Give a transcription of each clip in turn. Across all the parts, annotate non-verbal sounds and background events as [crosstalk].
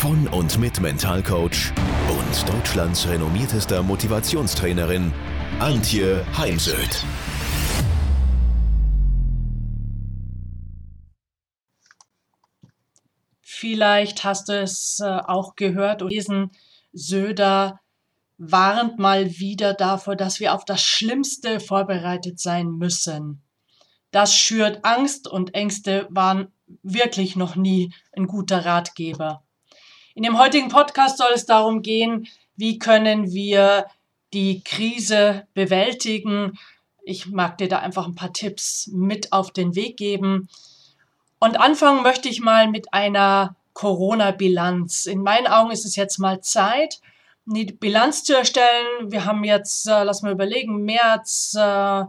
von und mit Mentalcoach und Deutschlands renommiertester Motivationstrainerin Antje Heimsöth. Vielleicht hast du es äh, auch gehört und lesen, Söder warnt mal wieder davor, dass wir auf das Schlimmste vorbereitet sein müssen. Das schürt Angst und Ängste waren wirklich noch nie ein guter Ratgeber. In dem heutigen Podcast soll es darum gehen, wie können wir die Krise bewältigen. Ich mag dir da einfach ein paar Tipps mit auf den Weg geben. Und anfangen möchte ich mal mit einer Corona-Bilanz. In meinen Augen ist es jetzt mal Zeit, die Bilanz zu erstellen. Wir haben jetzt, äh, lass mal überlegen, März, äh,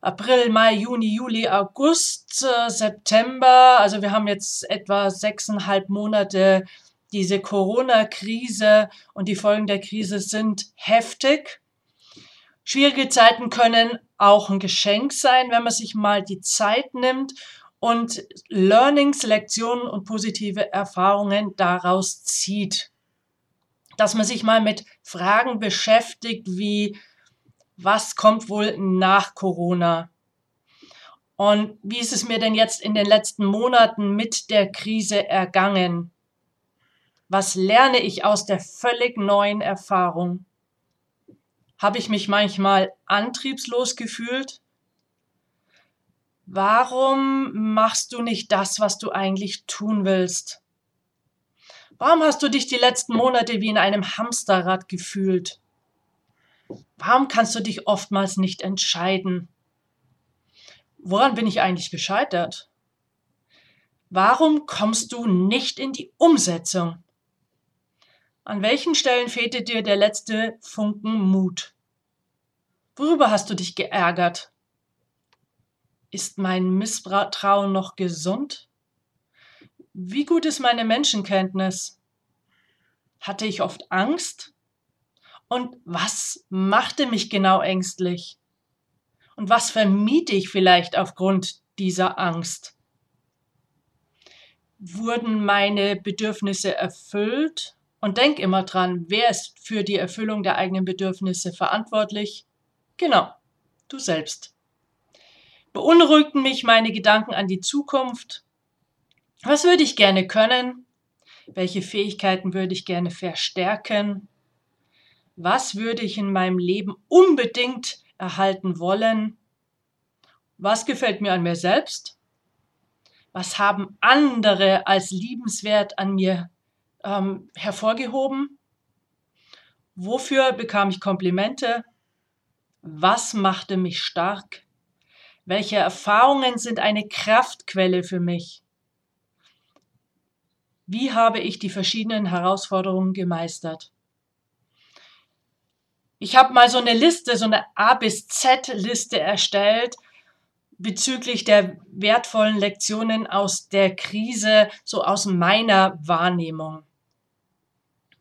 April, Mai, Juni, Juli, August, äh, September. Also wir haben jetzt etwa sechseinhalb Monate diese Corona-Krise und die Folgen der Krise sind heftig. Schwierige Zeiten können auch ein Geschenk sein, wenn man sich mal die Zeit nimmt und Learnings, Lektionen und positive Erfahrungen daraus zieht. Dass man sich mal mit Fragen beschäftigt wie, was kommt wohl nach Corona? Und wie ist es mir denn jetzt in den letzten Monaten mit der Krise ergangen? Was lerne ich aus der völlig neuen Erfahrung? Habe ich mich manchmal antriebslos gefühlt? Warum machst du nicht das, was du eigentlich tun willst? Warum hast du dich die letzten Monate wie in einem Hamsterrad gefühlt? Warum kannst du dich oftmals nicht entscheiden? Woran bin ich eigentlich gescheitert? Warum kommst du nicht in die Umsetzung? An welchen Stellen fehlte dir der letzte Funken Mut? Worüber hast du dich geärgert? Ist mein Misstrauen noch gesund? Wie gut ist meine Menschenkenntnis? Hatte ich oft Angst? Und was machte mich genau ängstlich? Und was vermied ich vielleicht aufgrund dieser Angst? Wurden meine Bedürfnisse erfüllt und denk immer dran, wer ist für die Erfüllung der eigenen Bedürfnisse verantwortlich? Genau, du selbst. Beunruhigten mich meine Gedanken an die Zukunft? Was würde ich gerne können? Welche Fähigkeiten würde ich gerne verstärken? Was würde ich in meinem Leben unbedingt erhalten wollen? Was gefällt mir an mir selbst? Was haben andere als liebenswert an mir ähm, hervorgehoben? Wofür bekam ich Komplimente? Was machte mich stark? Welche Erfahrungen sind eine Kraftquelle für mich? Wie habe ich die verschiedenen Herausforderungen gemeistert? Ich habe mal so eine Liste, so eine A bis Z Liste erstellt bezüglich der wertvollen Lektionen aus der Krise, so aus meiner Wahrnehmung.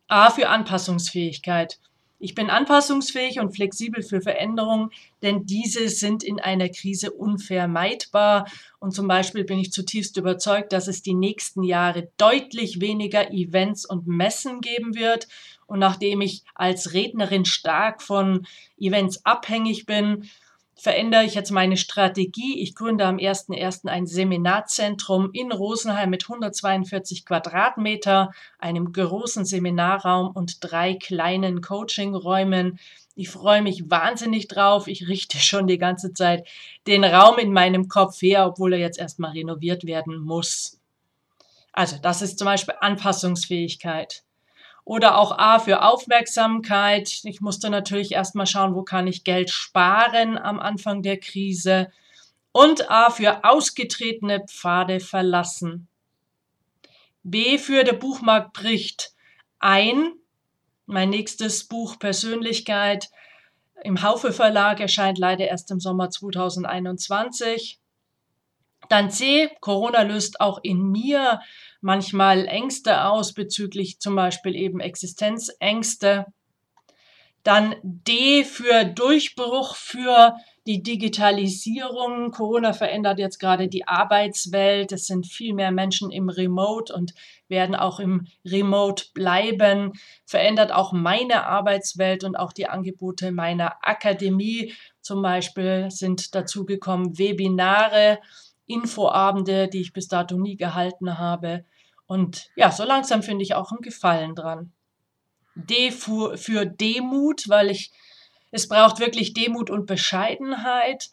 A für Anpassungsfähigkeit. Ich bin anpassungsfähig und flexibel für Veränderungen, denn diese sind in einer Krise unvermeidbar. Und zum Beispiel bin ich zutiefst überzeugt, dass es die nächsten Jahre deutlich weniger Events und Messen geben wird. Und nachdem ich als Rednerin stark von Events abhängig bin, verändere ich jetzt meine Strategie. Ich gründe am 1.1. ein Seminarzentrum in Rosenheim mit 142 Quadratmeter, einem großen Seminarraum und drei kleinen Coachingräumen. Ich freue mich wahnsinnig drauf. Ich richte [laughs] schon die ganze Zeit den Raum in meinem Kopf her, obwohl er jetzt erstmal renoviert werden muss. Also das ist zum Beispiel Anpassungsfähigkeit. Oder auch A für Aufmerksamkeit. Ich musste natürlich erstmal schauen, wo kann ich Geld sparen am Anfang der Krise. Und A für ausgetretene Pfade verlassen. B für der Buchmarkt bricht ein. Mein nächstes Buch Persönlichkeit im Haufe Verlag erscheint leider erst im Sommer 2021. Dann C, Corona löst auch in mir manchmal Ängste aus bezüglich zum Beispiel eben Existenzängste. Dann D für Durchbruch für die Digitalisierung. Corona verändert jetzt gerade die Arbeitswelt. Es sind viel mehr Menschen im Remote und werden auch im Remote bleiben. Verändert auch meine Arbeitswelt und auch die Angebote meiner Akademie. Zum Beispiel sind dazugekommen Webinare, Infoabende, die ich bis dato nie gehalten habe. Und ja, so langsam finde ich auch einen Gefallen dran. D für, für Demut, weil ich es braucht wirklich Demut und Bescheidenheit.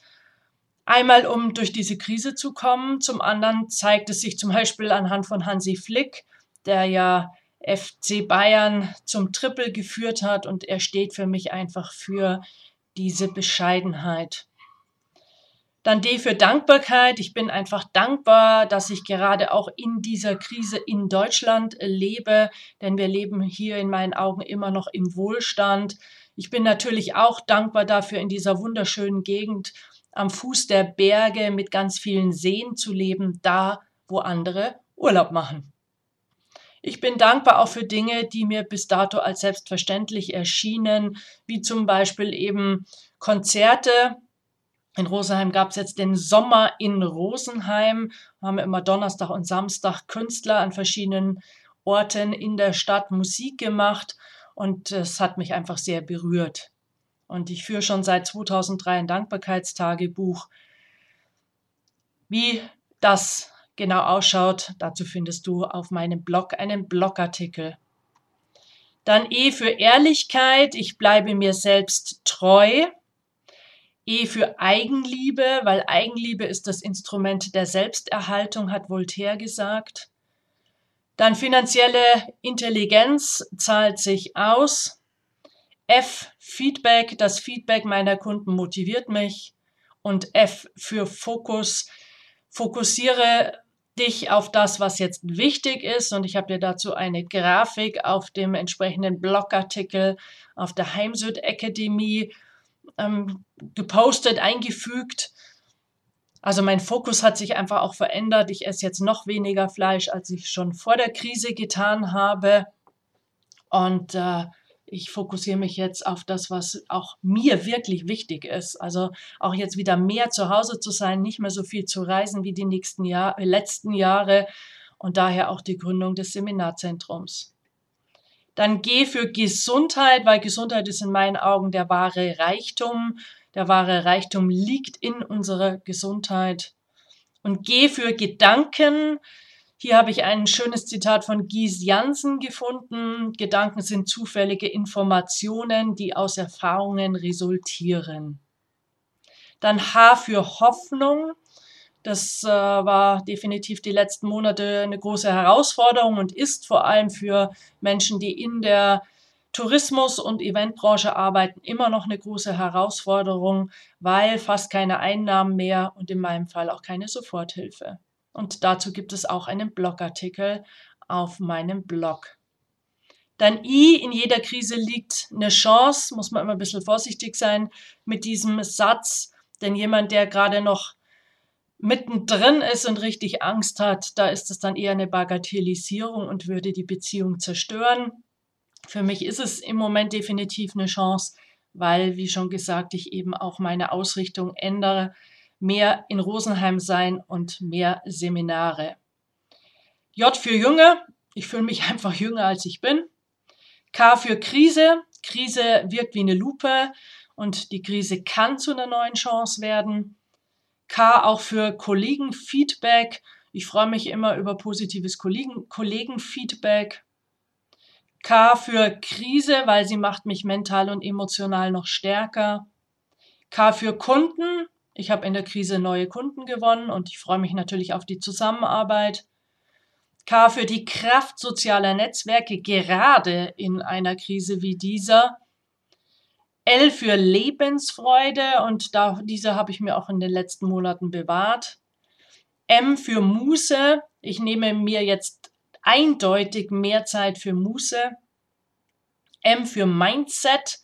Einmal, um durch diese Krise zu kommen. Zum anderen zeigt es sich zum Beispiel anhand von Hansi Flick, der ja FC Bayern zum Triple geführt hat und er steht für mich einfach für diese Bescheidenheit. Dann D für Dankbarkeit. Ich bin einfach dankbar, dass ich gerade auch in dieser Krise in Deutschland lebe, denn wir leben hier in meinen Augen immer noch im Wohlstand. Ich bin natürlich auch dankbar dafür, in dieser wunderschönen Gegend am Fuß der Berge mit ganz vielen Seen zu leben, da wo andere Urlaub machen. Ich bin dankbar auch für Dinge, die mir bis dato als selbstverständlich erschienen, wie zum Beispiel eben Konzerte. In Rosenheim gab es jetzt den Sommer in Rosenheim. Wir haben immer Donnerstag und Samstag Künstler an verschiedenen Orten in der Stadt Musik gemacht. Und es hat mich einfach sehr berührt. Und ich führe schon seit 2003 ein Dankbarkeitstagebuch. Wie das genau ausschaut, dazu findest du auf meinem Blog einen Blogartikel. Dann E für Ehrlichkeit, ich bleibe mir selbst treu. E für Eigenliebe, weil Eigenliebe ist das Instrument der Selbsterhaltung, hat Voltaire gesagt. Dann finanzielle Intelligenz zahlt sich aus. F, Feedback, das Feedback meiner Kunden motiviert mich. Und F für Fokus, fokussiere dich auf das, was jetzt wichtig ist. Und ich habe dir dazu eine Grafik auf dem entsprechenden Blogartikel auf der Heimsüd Academy ähm, gepostet, eingefügt. Also mein Fokus hat sich einfach auch verändert. Ich esse jetzt noch weniger Fleisch, als ich schon vor der Krise getan habe. Und äh, ich fokussiere mich jetzt auf das, was auch mir wirklich wichtig ist. Also auch jetzt wieder mehr zu Hause zu sein, nicht mehr so viel zu reisen wie die nächsten Jahr, letzten Jahre und daher auch die Gründung des Seminarzentrums. Dann geh für Gesundheit, weil Gesundheit ist in meinen Augen der wahre Reichtum. Der wahre Reichtum liegt in unserer Gesundheit. Und G für Gedanken. Hier habe ich ein schönes Zitat von Gies Jansen gefunden. Gedanken sind zufällige Informationen, die aus Erfahrungen resultieren. Dann H für Hoffnung. Das äh, war definitiv die letzten Monate eine große Herausforderung und ist vor allem für Menschen, die in der Tourismus und Eventbranche arbeiten immer noch eine große Herausforderung, weil fast keine Einnahmen mehr und in meinem Fall auch keine Soforthilfe. Und dazu gibt es auch einen Blogartikel auf meinem Blog. Dann I, in jeder Krise liegt eine Chance, muss man immer ein bisschen vorsichtig sein mit diesem Satz, denn jemand, der gerade noch mittendrin ist und richtig Angst hat, da ist es dann eher eine Bagatellisierung und würde die Beziehung zerstören. Für mich ist es im Moment definitiv eine Chance, weil, wie schon gesagt, ich eben auch meine Ausrichtung ändere. Mehr in Rosenheim sein und mehr Seminare. J für Junge. Ich fühle mich [laughs] einfach jünger, als ich bin. K für Krise. Krise wirkt wie eine Lupe und die Krise kann zu einer neuen Chance werden. K auch für Kollegenfeedback. Ich freue mich immer über positives Kollegen, Kollegenfeedback. K für Krise, weil sie macht mich mental und emotional noch stärker. K für Kunden. Ich habe in der Krise neue Kunden gewonnen und ich freue mich natürlich auf die Zusammenarbeit. K für die Kraft sozialer Netzwerke, gerade in einer Krise wie dieser. L für Lebensfreude und da, diese habe ich mir auch in den letzten Monaten bewahrt. M für Muße. Ich nehme mir jetzt eindeutig mehr Zeit für Muße. M für Mindset.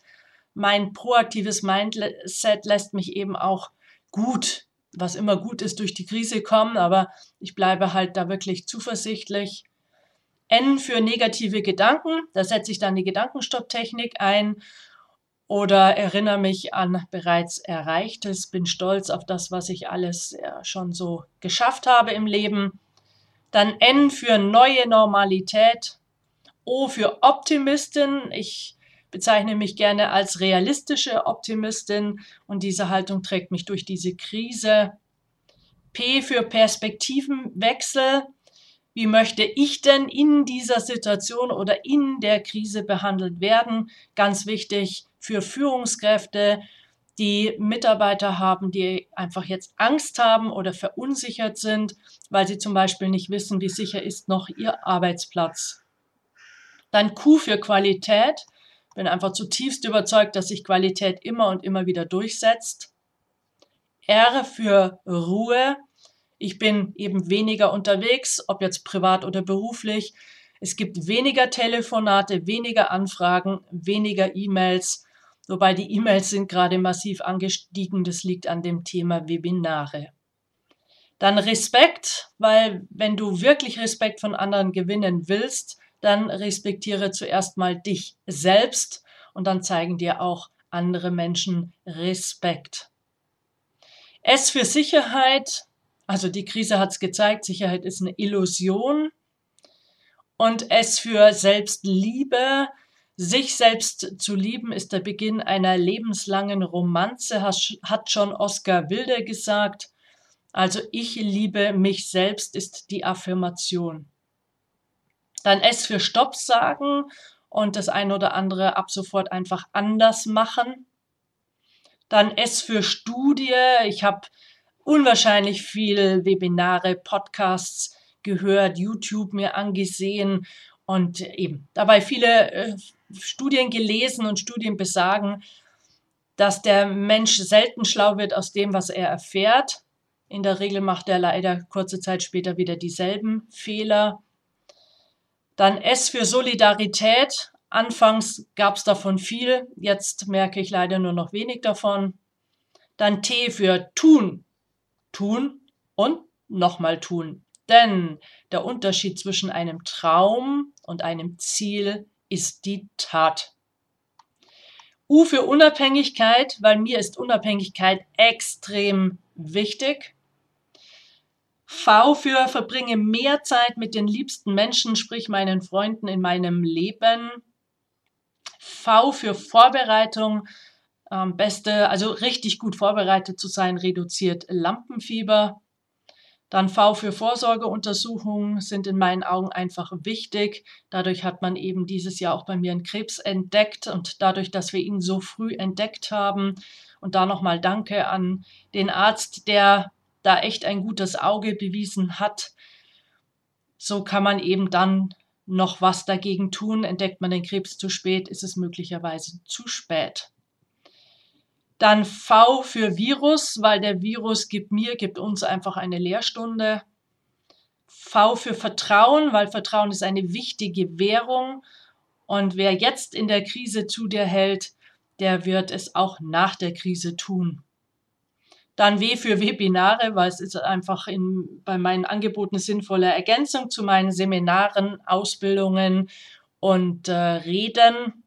Mein proaktives Mindset lässt mich eben auch gut, was immer gut ist, durch die Krise kommen, aber ich bleibe halt da wirklich zuversichtlich. N für negative Gedanken, da setze ich dann die Gedankenstopptechnik ein oder erinnere mich an bereits Erreichtes, bin stolz auf das, was ich alles ja, schon so geschafft habe im Leben. Dann N für neue Normalität, O für Optimistin. Ich bezeichne mich gerne als realistische Optimistin und diese Haltung trägt mich durch diese Krise. P für Perspektivenwechsel. Wie möchte ich denn in dieser Situation oder in der Krise behandelt werden? Ganz wichtig für Führungskräfte, die Mitarbeiter haben, die einfach jetzt Angst haben oder verunsichert sind, weil sie zum Beispiel nicht wissen, wie sicher ist noch ihr Arbeitsplatz. Dann Q für Qualität. Bin einfach zutiefst überzeugt, dass sich Qualität immer und immer wieder durchsetzt. R für Ruhe. Ich bin eben weniger unterwegs, ob jetzt privat oder beruflich. Es gibt weniger Telefonate, weniger Anfragen, weniger E-Mails. Wobei die E-Mails sind gerade massiv angestiegen. Das liegt an dem Thema Webinare. Dann Respekt, weil wenn du wirklich Respekt von anderen gewinnen willst, dann respektiere zuerst mal dich selbst und dann zeigen dir auch andere Menschen Respekt. S für Sicherheit, also die Krise hat es gezeigt, Sicherheit ist eine Illusion. Und S für Selbstliebe, sich selbst zu lieben, ist der Beginn einer lebenslangen Romanze, hat schon Oskar Wilde gesagt. Also ich liebe mich selbst ist die Affirmation. Dann S für Stopp sagen und das eine oder andere ab sofort einfach anders machen. Dann S für Studie. Ich habe unwahrscheinlich viele Webinare, Podcasts gehört, YouTube mir angesehen und eben dabei viele äh, Studien gelesen und Studien besagen, dass der Mensch selten schlau wird aus dem, was er erfährt. In der Regel macht er leider kurze Zeit später wieder dieselben Fehler. Dann S für Solidarität. Anfangs gab es davon viel, jetzt merke ich leider nur noch wenig davon. Dann T für tun. Tun und nochmal tun. Denn der Unterschied zwischen einem Traum und einem Ziel ist die Tat. U für Unabhängigkeit, weil mir ist Unabhängigkeit extrem wichtig. V für verbringe mehr Zeit mit den liebsten Menschen, sprich meinen Freunden in meinem Leben. V für Vorbereitung. Ähm, beste, also richtig gut vorbereitet zu sein, reduziert Lampenfieber. Dann V für Vorsorgeuntersuchungen sind in meinen Augen einfach wichtig. Dadurch hat man eben dieses Jahr auch bei mir einen Krebs entdeckt und dadurch, dass wir ihn so früh entdeckt haben. Und da nochmal Danke an den Arzt, der da echt ein gutes Auge bewiesen hat. So kann man eben dann noch was dagegen tun. Entdeckt man den Krebs zu spät, ist es möglicherweise zu spät. Dann V für Virus, weil der Virus gibt mir, gibt uns einfach eine Lehrstunde. V für Vertrauen, weil Vertrauen ist eine wichtige Währung. Und wer jetzt in der Krise zu dir hält, der wird es auch nach der Krise tun. Dann W für Webinare, weil es ist einfach in, bei meinen Angeboten eine sinnvolle Ergänzung zu meinen Seminaren, Ausbildungen und äh, Reden.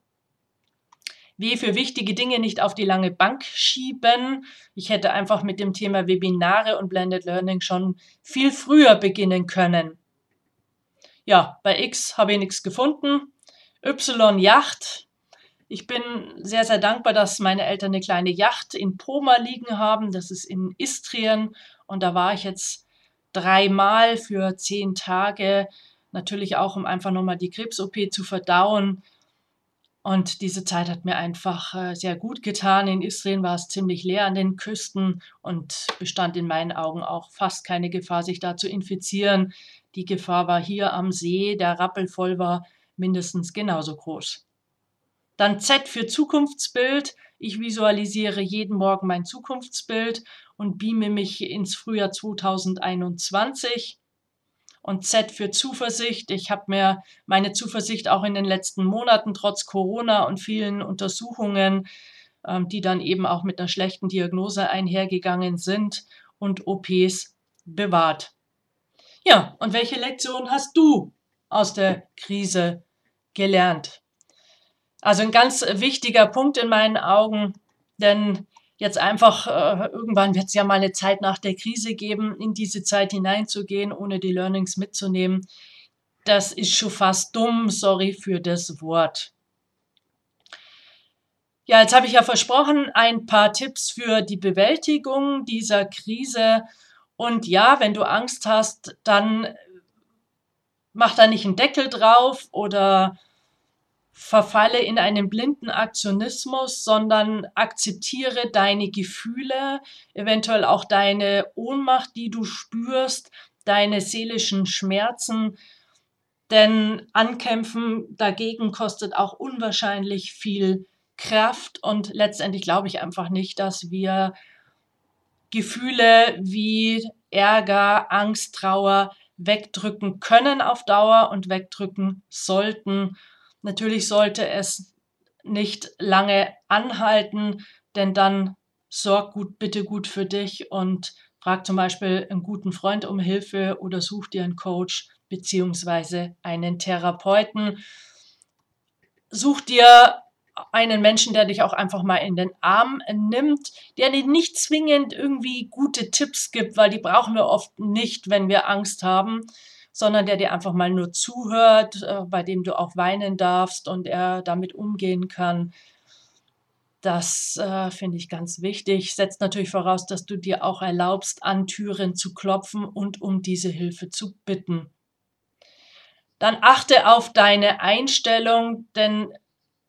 W für wichtige Dinge nicht auf die lange Bank schieben. Ich hätte einfach mit dem Thema Webinare und Blended Learning schon viel früher beginnen können. Ja, bei X habe ich nichts gefunden. Y Yacht, ich bin sehr, sehr dankbar, dass meine Eltern eine kleine Yacht in Poma liegen haben. Das ist in Istrien. Und da war ich jetzt dreimal für zehn Tage. Natürlich auch, um einfach nochmal die Krebs-OP zu verdauen. Und diese Zeit hat mir einfach äh, sehr gut getan. In Istrien war es ziemlich leer an den Küsten und bestand in meinen Augen auch fast keine Gefahr, sich da zu infizieren. Die Gefahr war hier am See, der rappelvoll war, mindestens genauso groß. Dann Z für Zukunftsbild. Ich visualisiere jeden Morgen mein Zukunftsbild und beame mich ins Frühjahr 2021. und Z für Zuversicht. Ich habe mir meine Zuversicht auch in den letzten Monaten trotz Corona und vielen Untersuchungen, ähm, die dann eben auch mit einer schlechten Diagnose einhergegangen sind und OPs bewahrt. Ja, und welche Lektion hast du aus der Krise gelernt? Also ein ganz wichtiger Punkt in meinen Augen, denn jetzt einfach, äh, irgendwann wird es ja mal eine Zeit nach der Krise geben, in diese Zeit hineinzugehen, ohne die Learnings mitzunehmen. Das ist schon fast dumm, sorry für das Wort. Ja, jetzt habe ich ja versprochen, ein paar Tipps für die Bewältigung dieser Krise. Und ja, wenn du Angst hast, dann mach da nicht einen Deckel drauf oder verfalle in einen blinden Aktionismus, sondern akzeptiere deine Gefühle, eventuell auch deine Ohnmacht, die du spürst, deine seelischen Schmerzen. Denn Ankämpfen dagegen kostet auch unwahrscheinlich viel Kraft und letztendlich glaube ich einfach nicht, dass wir Gefühle wie Ärger, Angst, Trauer wegdrücken können auf Dauer und wegdrücken sollten. Natürlich sollte es nicht lange anhalten, denn dann sorg gut, bitte gut für dich und frag zum Beispiel einen guten Freund um Hilfe oder such dir einen Coach beziehungsweise einen Therapeuten. Such dir einen Menschen, der dich auch einfach mal in den Arm nimmt, der dir nicht zwingend irgendwie gute Tipps gibt, weil die brauchen wir oft nicht, wenn wir Angst haben, sondern der dir einfach mal nur zuhört, äh, bei dem du auch weinen darfst und er damit umgehen kann. Das äh, finde ich ganz wichtig. Setzt natürlich voraus, dass du dir auch erlaubst, an Türen zu klopfen und um diese Hilfe zu bitten. Dann achte auf deine Einstellung, denn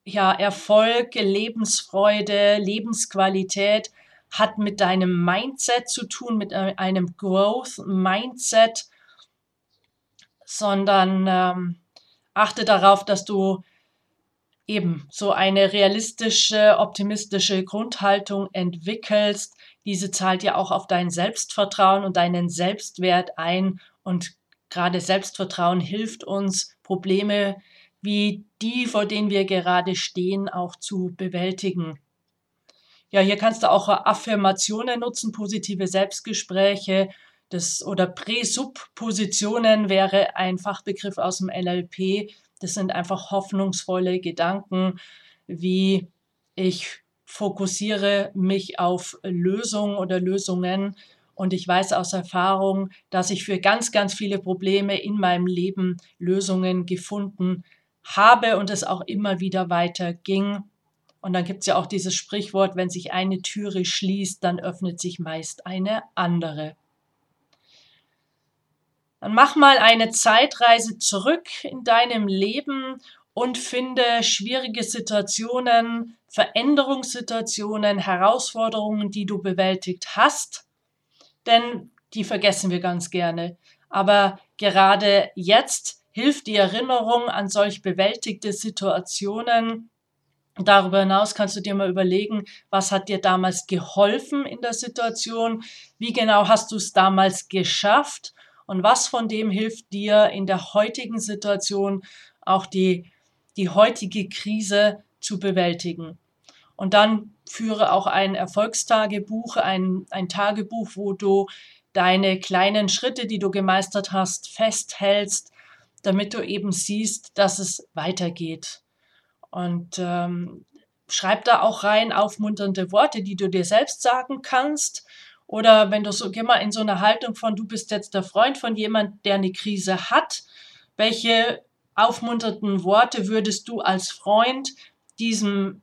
ja, Erfolg, Lebensfreude, Lebensqualität hat mit deinem Mindset zu tun, mit einem Growth Mindset sondern ähm, achte darauf, dass du eben so eine realistische, optimistische Grundhaltung entwickelst. Diese zahlt ja auch auf dein Selbstvertrauen und deinen Selbstwert ein. Und gerade Selbstvertrauen hilft uns, Probleme wie die, vor denen wir gerade stehen, auch zu bewältigen. Ja, hier kannst du auch Affirmationen nutzen, positive Selbstgespräche, das, oder Präsuppositionen wäre ein Fachbegriff aus dem LLP. Das sind einfach hoffnungsvolle Gedanken, wie ich fokussiere mich auf Lösungen oder Lösungen. Und ich weiß aus Erfahrung, dass ich für ganz, ganz viele Probleme in meinem Leben Lösungen gefunden habe und es auch immer wieder weiter ging. Und dann gibt es ja auch dieses Sprichwort, wenn sich eine Türe schließt, dann öffnet sich meist eine andere. Dann mach mal eine Zeitreise zurück in deinem Leben und finde schwierige Situationen, Veränderungssituationen, Herausforderungen, die du bewältigt hast. Denn die vergessen wir ganz gerne. Aber gerade jetzt hilft die Erinnerung an solch bewältigte Situationen. Darüber hinaus kannst du dir mal überlegen, was hat dir damals geholfen in der Situation? Wie genau hast du es damals geschafft? Und was von dem hilft dir in der heutigen Situation auch die, die heutige Krise zu bewältigen. Und dann führe auch ein Erfolgstagebuch, ein, ein Tagebuch, wo du deine kleinen Schritte, die du gemeistert hast, festhältst, damit du eben siehst, dass es weitergeht. Und ähm, schreib da auch rein aufmunternde Worte, die du dir selbst sagen kannst oder wenn du so, geh mal in so eine Haltung von, du bist jetzt der Freund von jemand, der eine Krise hat. Welche aufmunternden Worte würdest du als Freund diesem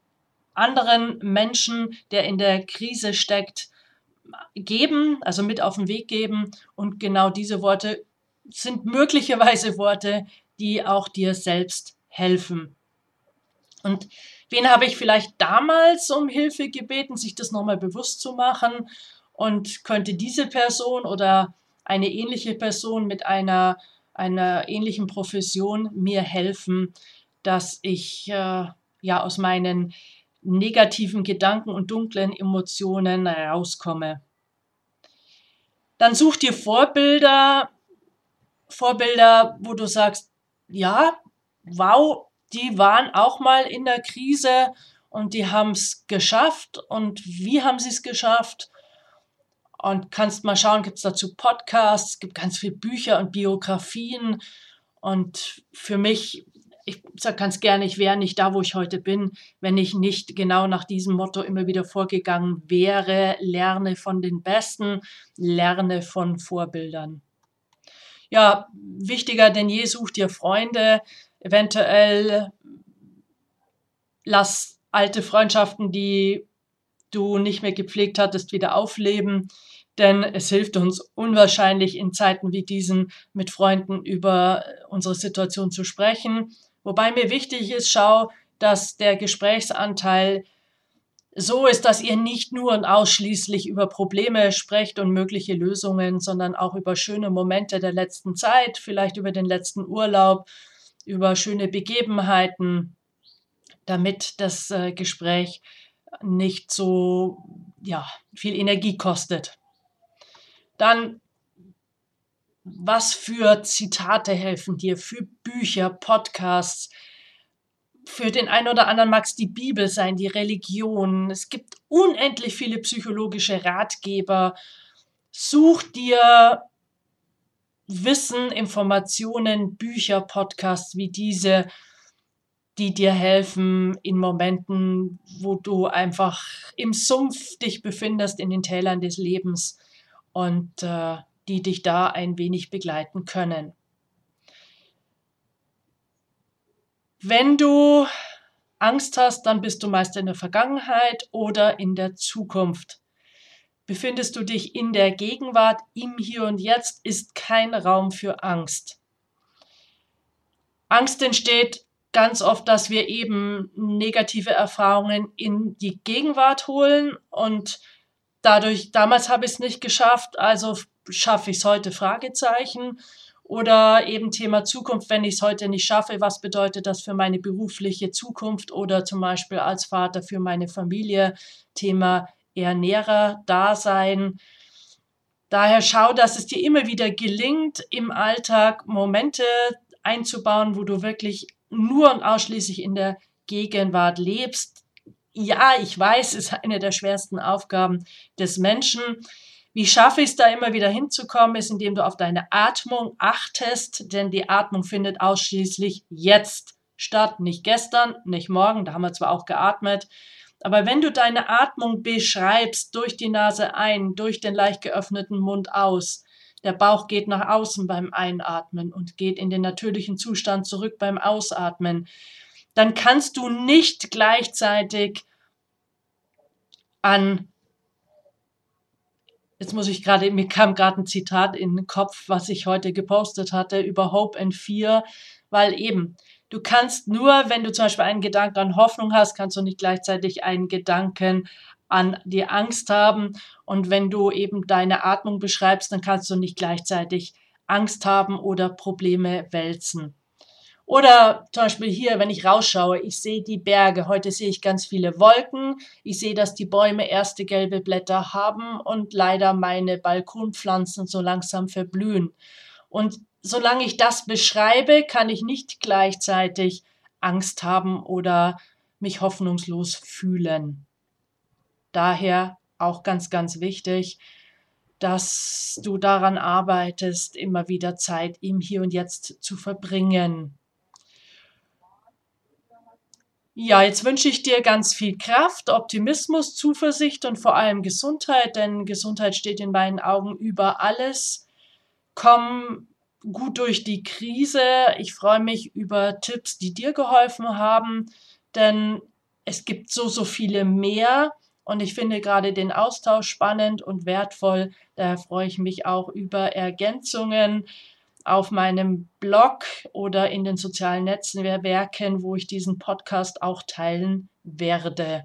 anderen Menschen, der in der Krise steckt, geben, also mit auf den Weg geben? Und genau diese Worte sind möglicherweise Worte, die auch dir selbst helfen. Und wen habe ich vielleicht damals um Hilfe gebeten, sich das nochmal bewusst zu machen? Und könnte diese Person oder eine ähnliche Person mit einer, einer ähnlichen Profession mir helfen, dass ich äh, ja aus meinen negativen Gedanken und dunklen Emotionen rauskomme. Dann such dir Vorbilder Vorbilder, wo du sagst, ja, wow, die waren auch mal in der Krise und die haben es geschafft. Und wie haben sie es geschafft? Und kannst mal schauen, gibt es dazu Podcasts, gibt ganz viele Bücher und Biografien. Und für mich, ich sage ganz gerne, ich wäre nicht da, wo ich heute bin, wenn ich nicht genau nach diesem Motto immer wieder vorgegangen wäre. Lerne von den Besten, lerne von Vorbildern. Ja, wichtiger denn je, such dir Freunde, eventuell lass alte Freundschaften, die du nicht mehr gepflegt hattest, wieder aufleben. Denn es hilft uns unwahrscheinlich in Zeiten wie diesen mit Freunden über unsere Situation zu sprechen. Wobei mir wichtig ist, schau, dass der Gesprächsanteil so ist, dass ihr nicht nur und ausschließlich über Probleme sprecht und mögliche Lösungen, sondern auch über schöne Momente der letzten Zeit, vielleicht über den letzten Urlaub, über schöne Begebenheiten, damit das äh, Gespräch nicht so ja, viel Energie kostet. Dann, was für Zitate helfen dir, für Bücher, Podcasts, für den einen oder anderen mag es die Bibel sein, die Religion. Es gibt unendlich viele psychologische Ratgeber. Such dir Wissen, Informationen, Bücher, Podcasts wie diese die dir helfen in Momenten, wo du einfach im Sumpf dich befindest, in den Tälern des Lebens und äh, die dich da ein wenig begleiten können. Wenn du Angst hast, dann bist du meist in der Vergangenheit oder in der Zukunft. Befindest du dich in der Gegenwart, im Hier und Jetzt, ist kein Raum für Angst. Angst entsteht ganz oft, dass wir eben negative Erfahrungen in die Gegenwart holen und dadurch, damals habe ich es nicht geschafft, also schaffe ich es heute, Fragezeichen. Oder eben Thema Zukunft, wenn ich es heute nicht schaffe, was bedeutet das für meine berufliche Zukunft oder zum Beispiel als Vater für meine Familie, Thema Ernährer-Dasein. Daher schau, dass es dir immer wieder gelingt, im Alltag Momente einzubauen, wo du wirklich nur und ausschließlich in der Gegenwart lebst. Ja, ich weiß, ist eine der schwersten Aufgaben des Menschen. Wie schaffe ich es da immer wieder hinzukommen, ist, indem du auf deine Atmung achtest, denn die Atmung findet ausschließlich jetzt statt, nicht gestern, nicht morgen, da haben wir zwar auch geatmet, aber wenn du deine Atmung beschreibst, durch die Nase ein, durch den leicht geöffneten Mund aus, der Bauch geht nach außen beim Einatmen und geht in den natürlichen Zustand zurück beim Ausatmen. Dann kannst du nicht gleichzeitig an Jetzt muss ich gerade, mir kam gerade ein Zitat in den Kopf, was ich heute gepostet hatte über Hope and Fear, weil eben, du kannst nur, wenn du zum Beispiel einen Gedanken an Hoffnung hast, kannst du nicht gleichzeitig einen Gedanken an die Angst haben. Und wenn du eben deine Atmung beschreibst, dann kannst du nicht gleichzeitig Angst haben oder Probleme wälzen. Oder zum Beispiel hier, wenn ich rausschaue, ich sehe die Berge. Heute sehe ich ganz viele Wolken. Ich sehe, dass die Bäume erste gelbe Blätter haben und leider meine Balkonpflanzen so langsam verblühen. Und solange ich das beschreibe, kann ich nicht gleichzeitig Angst haben oder mich hoffnungslos fühlen. Daher auch ganz, ganz wichtig, dass du daran arbeitest, immer wieder Zeit im Hier und Jetzt zu verbringen. Ja, jetzt wünsche ich dir ganz viel Kraft, Optimismus, Zuversicht und vor allem Gesundheit, denn Gesundheit steht in meinen Augen über alles. Komm gut durch die Krise. Ich freue mich über Tipps, die dir geholfen haben, denn es gibt so, so viele mehr. Und ich finde gerade den Austausch spannend und wertvoll. Daher freue ich mich auch über Ergänzungen auf meinem Blog oder in den sozialen Netzwerken, wo ich diesen Podcast auch teilen werde.